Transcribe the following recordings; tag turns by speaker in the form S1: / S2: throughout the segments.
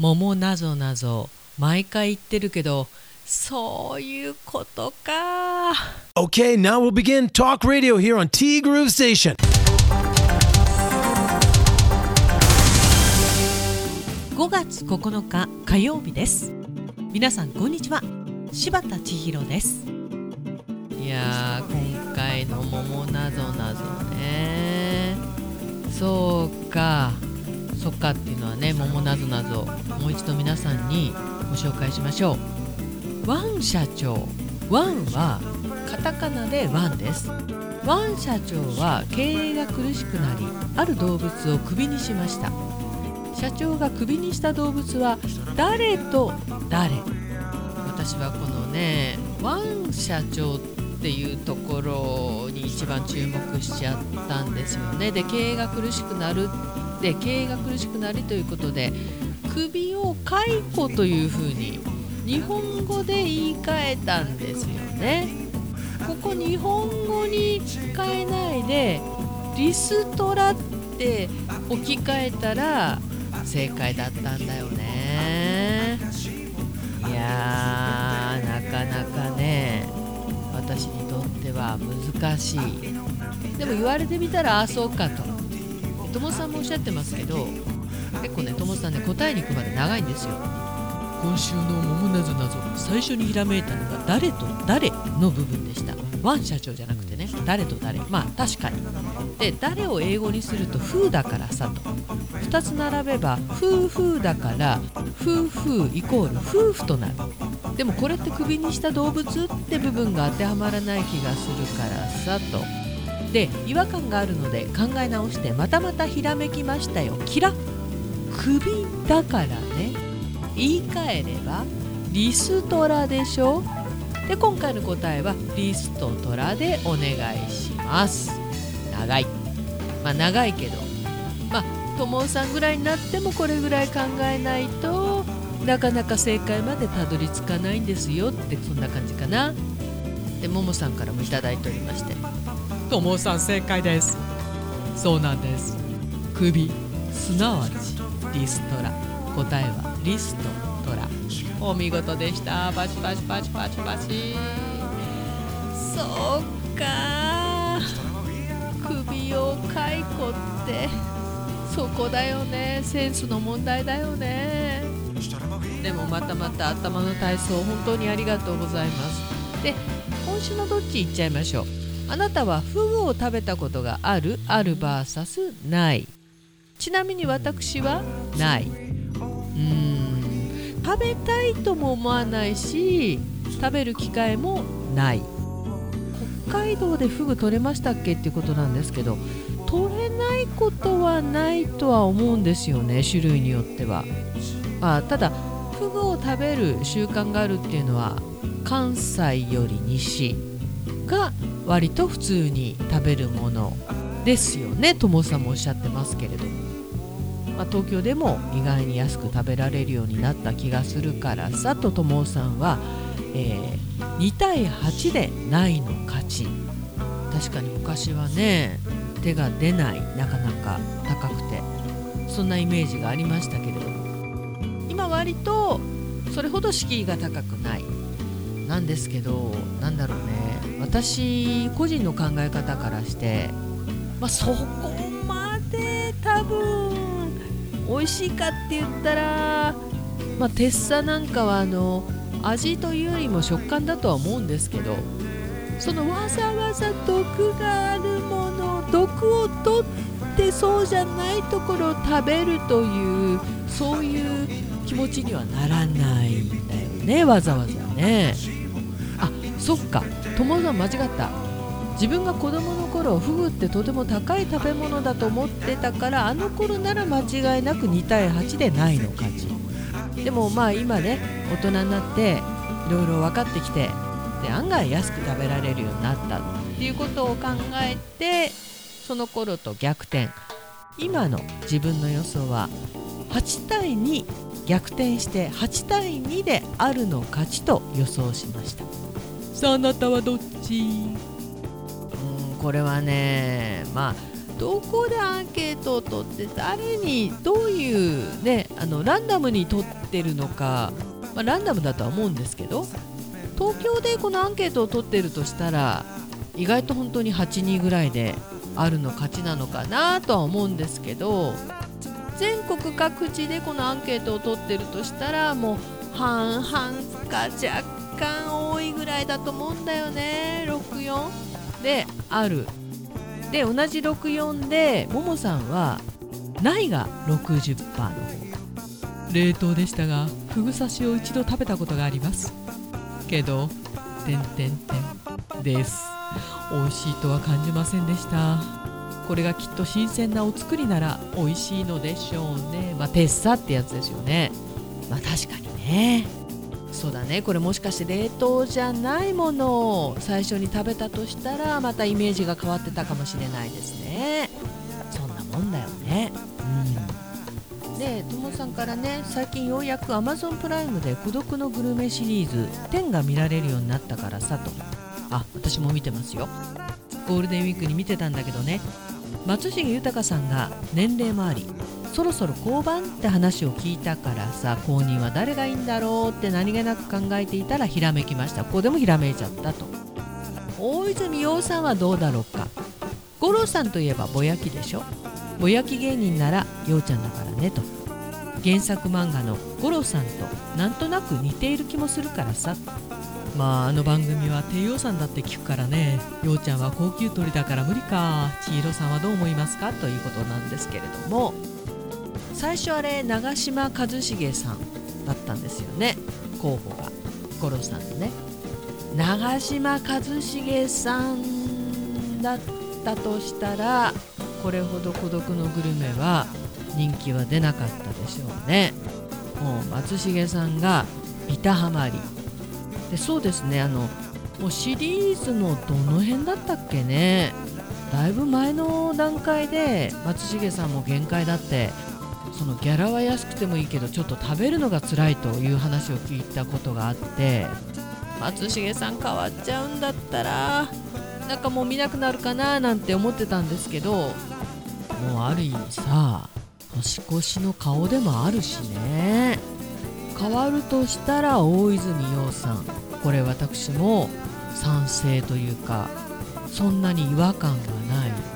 S1: 桃なぞなぞ毎回言ってるけどそういうことか。
S2: Okay, now we'll begin Talk Radio here on T Groove Station.
S1: 5月9日火曜日です。皆さんこんにちは。柴田千尋です。いやー今回の桃なぞなぞね。そうかそっかっていうのはね桃なぞなぞもう一度皆さんにご紹介しましょう。ワン社長。ワンはカタカナでワンです。ワン社長は経営が苦しくなりある動物をクビにしました。社長がクビにした動物は誰と誰？私はこのねワン社長っていうところに一番注目しちゃったんですよね。で経営が苦しくなるで経営が苦しくなりということで首を解雇というふうに日本語で言い換えたんですよね。ここ日本語に変えないでリストラって置き換えたら正解だったんだよね。いやーなかなかね私にとっては難しい。でも言われてみたらあそうかと。友さんもおっしゃってますけど結構ね友さんね答えに行くまで長いんですよ。今週の「桃なぞなぞ」最初にひらめいたのが「誰と誰」の部分でした。ワン社長じゃなくてね誰と誰。まあ確かに。で誰を英語にすると「風だからさ」と。2つ並べば「夫婦だから「夫婦イコール夫婦となる。でもこれってクビにした動物って部分が当てはまらない気がするからさと。で違和感があるので考え直してまたまたひらめきましたよ。キラクビだからね。言い換えればリストラでしょ？で今回の答えはリストトラでお願いします。長い。まあ長いけど。まあ友さんぐらいになってもこれぐらい考えないとなかなか正解までたどり着かないんですよってそんな感じかな。でももさんからも頂いておりまして。ともさん正解です。そうなんです。首すなわちリストラ。答えはリストトラ。お見事でした。パチパチパチパチパチ。そうか。首を解雇って。そこだよね。センスの問題だよね。でもまたまた頭の体操本当にありがとうございます。で今週のどっち行っちゃいましょう。あなたはフグを食べたことがある？ある VS ない。ちなみに私は？ない。うーん。食べたいとも思わないし食べる機会もない。北海道でフグ取れましたっけっていうことなんですけど取れないことはないとは思うんですよね種類によっては。あただフグを食べる習慣があるっていうのは関西より西。が割と普通に食べるものですよね。ともさんもおっしゃってますけれどまあ、東京でも意外に安く食べられるようになった気がするからさとともさんは、えー、2対8でないの勝ち。確かに昔はね手が出ないなかなか高くて。そんなイメージがありましたけれども。今割とそれほど敷居が高くない。なんですけどなんだろうね。私個人の考え方からして、まあ、そこまで多分美味しいかって言ったら、まあ、テッサなんかはあの味というよりも食感だとは思うんですけどそのわざわざ毒があるもの毒を取ってそうじゃないところを食べるというそういう気持ちにはならないんだよねわざわざね。あそっか。友さん間違った。自分が子供の頃フグってとても高い食べ物だと思ってたからあの頃なら間違いなく2対8でないの勝ちでもまあ今ね大人になっていろいろ分かってきてで案外安く食べられるようになったっていうことを考えてその頃と逆転。今の自分の予想は8対2逆転して8対2であるの勝ちと予想しました。さああなたはどっち？うんこれはねまあどこでアンケートを取って誰にどういうねあのランダムに取ってるのか、まあ、ランダムだとは思うんですけど東京でこのアンケートを取ってるとしたら意外と本当に8人ぐらいであるの勝ちなのかなとは思うんですけど全国各地でこのアンケートを取ってるとしたらもう半々か若干多ぐらいだと思うんだよね。64である。で同じ64でももさんはないが60%の方冷凍でしたがフグ刺しを一度食べたことがあります。けど「てんてんてん」です。美味しいとは感じませんでした。これがきっと新鮮なお作りなら美味しいのでしょうね。まあテッサってやつですよね。まあ確かにね。そうだね。これもしかして冷凍じゃないものを最初に食べたとしたらまたイメージが変わってたかもしれないですね。そんなもんだよね。うん。でともさんからね最近ようやく Amazon プライムで孤独のグルメシリーズ10が見られるようになったからさと。あ私も見てますよ。ゴールデンウィークに見てたんだけどね。松重豊さんが年齢もありそろそろ交番って話を聞いたからさ公認は誰がいいんだろうって何気なく考えていたらひらめきました。ここでもひらめいちゃったと。大泉洋さんはどうだろうか。五郎さんといえばぼやきでしょ。ぼやき芸人なら陽ちゃんだからねと。原作漫画の五郎さんとなんとなく似ている気もするからさ。まああの番組は低予算だって聞くからね。陽ちゃんは高級鳥だから無理か。千尋さんはどう思いますか？ということなんですけれども。最初あれ長嶋一茂さんだったんですよね。候補が。五郎さんのね。長嶋一茂さんだったとしたらこれほど孤独のグルメは人気は出なかったでしょうね。もう松重さんがビタハマり。でそうですね。あのもうシリーズのどの辺だったっけね。だいぶ前の段階で松重さんも限界だってそのギャラは安くてもいいけどちょっと食べるのが辛いという話を聞いたことがあって松重さん変わっちゃうんだったらなんかもう見なくなるかななんて思ってたんですけどもうある意味さ年越しの顔でもあるしね。変わるとしたら大泉洋さん。これ私も賛成というかそんなに違和感がない。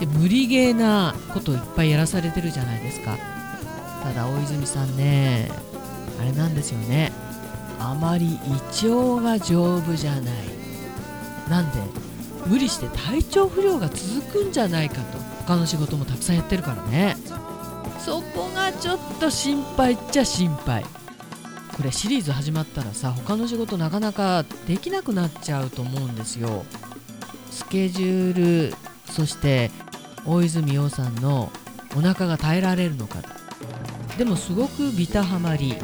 S1: で無理ゲーなことをいっぱいやらされてるじゃないですか。ただ大泉さんねあれなんですよね。あまり胃腸が丈夫じゃない。なんで無理して体調不良が続くんじゃないかと。他の仕事もたくさんやってるからね。そこがちょっと心配っちゃ心配。これシリーズ始まったらさ他の仕事なかなかできなくなっちゃうと思うんですよ。スケジュールそして大泉洋さんのお腹が耐えられるのかでもすごくビタハマり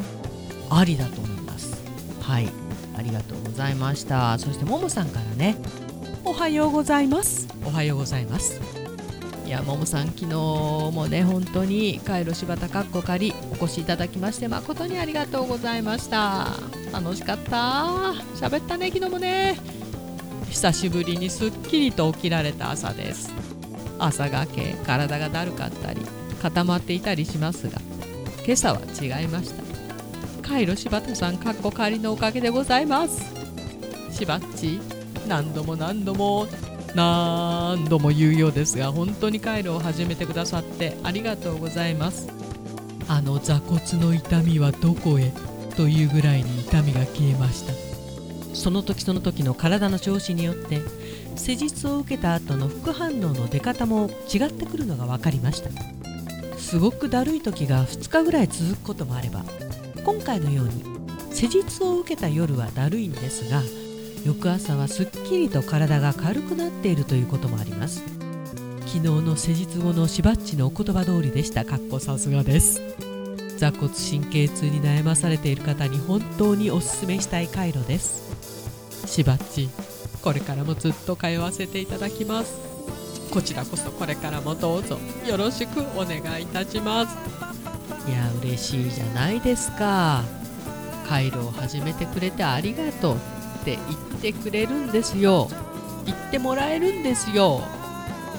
S1: ありだと思います。はい。ありがとうございました。そしてももさんからね。おはようございます。おはようございます。いやももさん昨日もね本当にカイロ柴田かっこかりお越しいただきまして誠にありがとうございました。楽しかった。喋ったね昨日もね。久しぶりにすっきりと起きられた朝です朝がけ体がだるかったり固まっていたりしますが今朝は違いました。カイロ柴田さんかっこかりのおかげでございます。しばっち何度も何度も何度も言うようですが本当にカイロを始めてくださってありがとうございます。あの座骨の痛みはどこへ？というぐらいに痛みが消えました。その時その時の体の調子によって施術を受けた後の副反応の出方も違ってくるのが分かりました。すごくだるい時が2日ぐらい続くこともあれば今回のように施術を受けた夜はだるいんですが翌朝はすっきりと体が軽くなっているということもあります。昨日の施術後のしばっちのお言葉通りでした。かっこさすがです。座骨神経痛に悩まされている方に本当におすすめしたい回路です。しばっちこれからもずっと通わせていただきます。こちらこそこれからもどうぞよろしくお願いいたします。いや嬉しいじゃないですか。回路を始めてくれてありがとうって言ってくれるんですよ。言ってもらえるんですよ。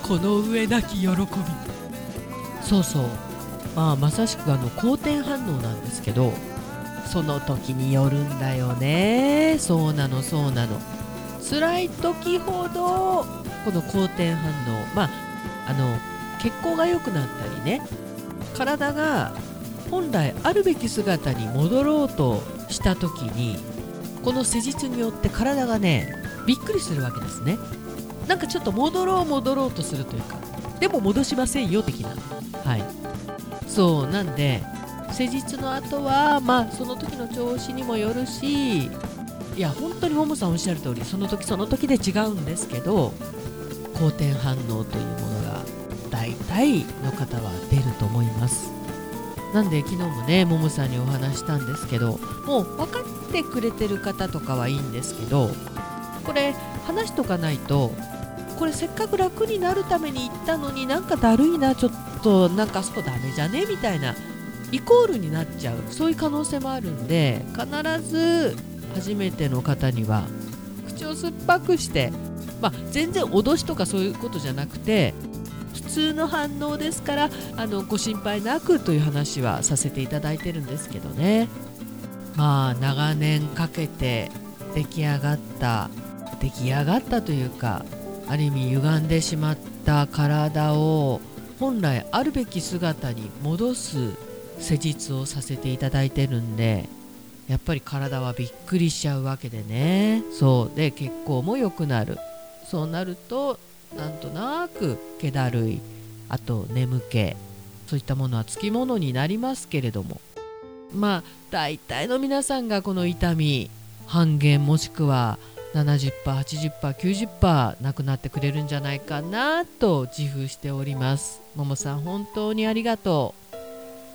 S1: この上なき喜び。そうそう。まあまさしくあの好転反応なんですけど。その時によるんだよね。そうなのそうなの辛い時ほどこの好転反応まああの血行が良くなったりね体が本来あるべき姿に戻ろうとした時にこの施術によって体がねびっくりするわけですね。なんかちょっと戻ろう戻ろうとするというかでも戻しませんよ的な。はい。そうなんで施術の後はまあその時の調子にもよるしいや本当にももさんおっしゃる通りその時その時で違うんですけど好転反応というものが大体の方は出ると思います。なんで昨日もねももさんにお話したんですけどもう分かってくれてる方とかはいいんですけどこれ話しとかないとこれせっかく楽になるために行ったのになんかだるいなちょっとなんかあそこダメじゃねみたいなイコールになっちゃう。そういう可能性もあるんで必ず初めての方には口を酸っぱくしてまあ、全然脅しとかそういうことじゃなくて普通の反応ですからあのご心配なくという話はさせていただいてるんですけどね。まあ長年かけて出来上がった出来上がったというかある意味歪んでしまった体を本来あるべき姿に戻す施術をさせていただいてるんでやっぱり体はびっくりしちゃうわけでね。そう。で血行も良くなる。そうなるとなんとなく気だるい。あと眠気。そういったものはつきものになりますけれども。まあ大体の皆さんがこの痛み半減もしくは 70%80%90% なくなってくれるんじゃないかなと自負しております。ももさん本当にありがとう。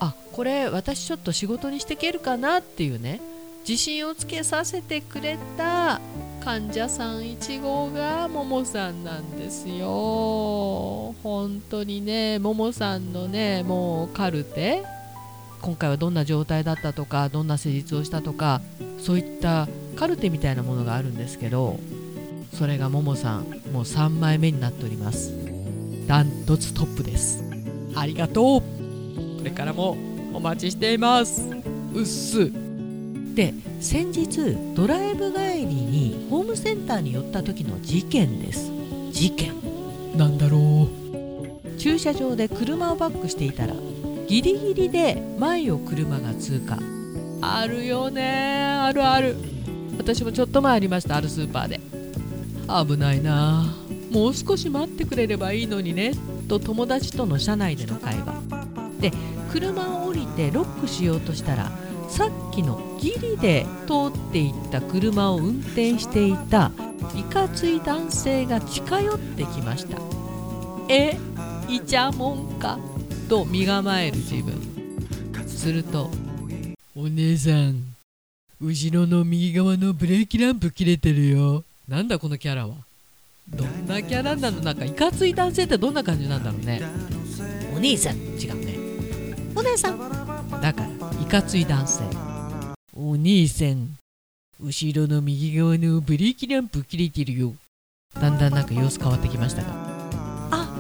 S1: あこれ私ちょっと仕事にしていけるかなっていうね。自信をつけさせてくれた患者さん1号がももさんなんですよ。本当にねももさんのねもうカルテ。今回はどんな状態だったとかどんな施術をしたとかそういったカルテみたいなものがあるんですけどそれがももさんもう3枚目になっております。ダントツトップです。ありがとう。これからもお待ちしています。うっす。で先日ドライブ帰りにホームセンターに寄った時の事件です。事件。なんだろう。駐車場で車をバックしていたらギリギリで前を車が通過。あるよね。あるある。私もちょっと前ありましたあるスーパーで。危ないな。もう少し待ってくれればいいのにね。と友達との車内での会話で車を降りてロックしようとしたらさっきのギリで通っていった車を運転していたいかつい男性が近寄ってきましたえイチャモンか？と身構える自分。すると
S3: お姉さん後ろの右側のブレーキランプ切れてるよ。
S1: なんだこのキャラは？どんなキャラなの？なんかいかつい男性ってどんな感じなんだろうね。お兄さん違うね。お姉さん。だからいかつい男性。
S3: お兄さん。後ろの右側のブレーキランプ切れてるよ。
S1: だんだんなんか様子変わってきましたが。あ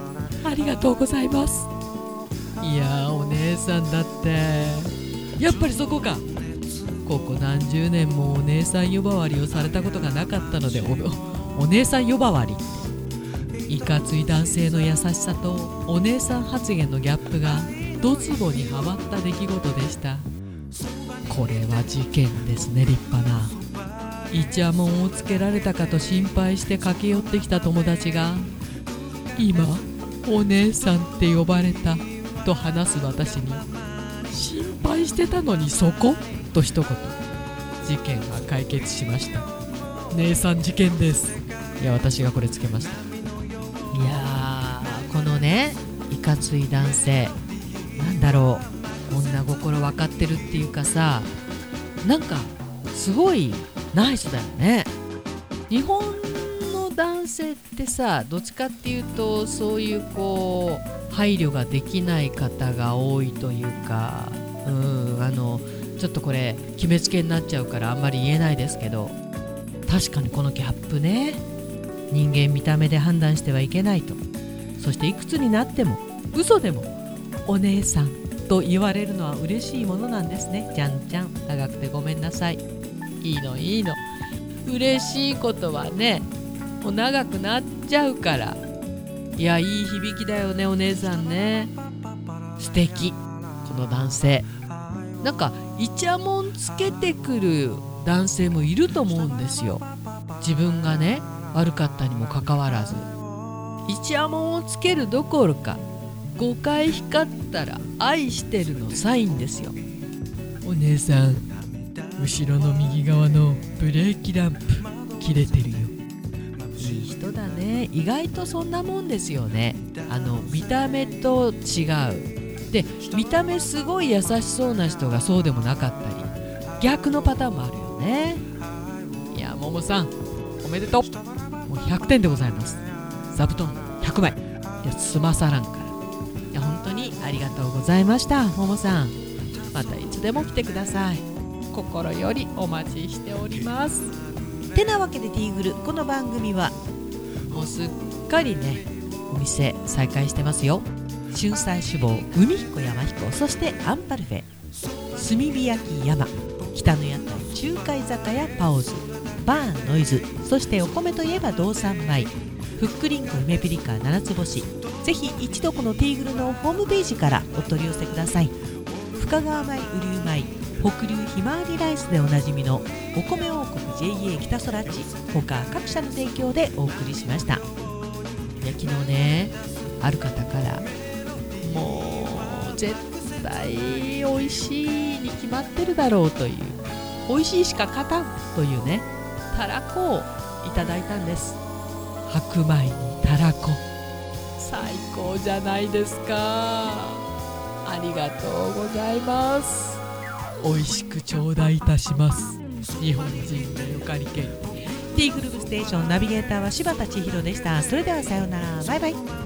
S1: ありがとうございます。
S3: いやーお姉さんだって。
S1: やっぱりそこか。
S3: ここ何十年もお姉さん呼ばわりをされたことがなかったので
S1: おお姉さん呼ばわり
S3: いかつい男性の優しさとお姉さん発言のギャップがドツボにはまった出来事でした。これは事件ですね立派な。イチャモンをつけられたかと心配して駆け寄ってきた友達が今お姉さんって呼ばれたと話す私に心配してたのにそこ？と一言。事件は解決しました。姉さん事件です。
S1: いや私がこれつけました。ねいかつい男性。なんだろう。女心分かってるっていうかさなんかすごいナイスだよね。日本の男性ってさどっちかっていうとそういうこう配慮ができない方が多いというかうんあのちょっとこれ決めつけになっちゃうからあんまり言えないですけど確かにこのギャップね。人間見た目で判断してはいけないと。
S3: そしていくつになっても嘘でもお姉さんと言われるのは嬉しいものなんですね。じゃんじゃん。長くてごめんなさい。いいのいいの。嬉しいことはねもう長くなっちゃうから。いやいい響きだよねお姉さんね。素敵。この男性。なんかイチャモンつけてくる男性もいると思うんですよ。自分がね悪かったにもかかわらず。イチャモンをつけるどころか5回光ったら愛してるのサインですよ。お姉さん後ろの右側のブレーキランプ切れてるよ。いい人だね。意外とそんなもんですよね。あの見た目と違う。で見た目すごい優しそうな人がそうでもなかったり逆のパターンもあるよね。いやももさんおめでとう。もう100点でございます座布団100枚い。や済まさらんから。いや本当にありがとうございましたももさん。またいつでも来てください。心よりお待ちしております。
S1: てなわけでティーグルこの番組は
S3: もうすっかりねお店再開してますよ。
S1: 春菜志望海彦山彦そしてアンパルフェ炭火焼き山北の屋台中華居酒屋パオズバーンノイズそしてお米といえば道産米ふっくりんこ梅ピリカ七つ星ぜひ一度このティーグルのホームページからお取り寄せください。深川米雨竜米北流ひまわりライスでおなじみのお米王国 JA 北空地他各社の提供でお送りしました。いや昨日ねある方からもう絶対美味しいに決まってるだろうという美味しいしか勝たんというねたらこをいただいたんです。白米にたらこ。最高じゃないですか。ありがとうございます。美味しく頂戴いたします。日本人のゆかり県ティーグループステーションナビゲーターは柴田千尋でした。それではさようなら。バイバイ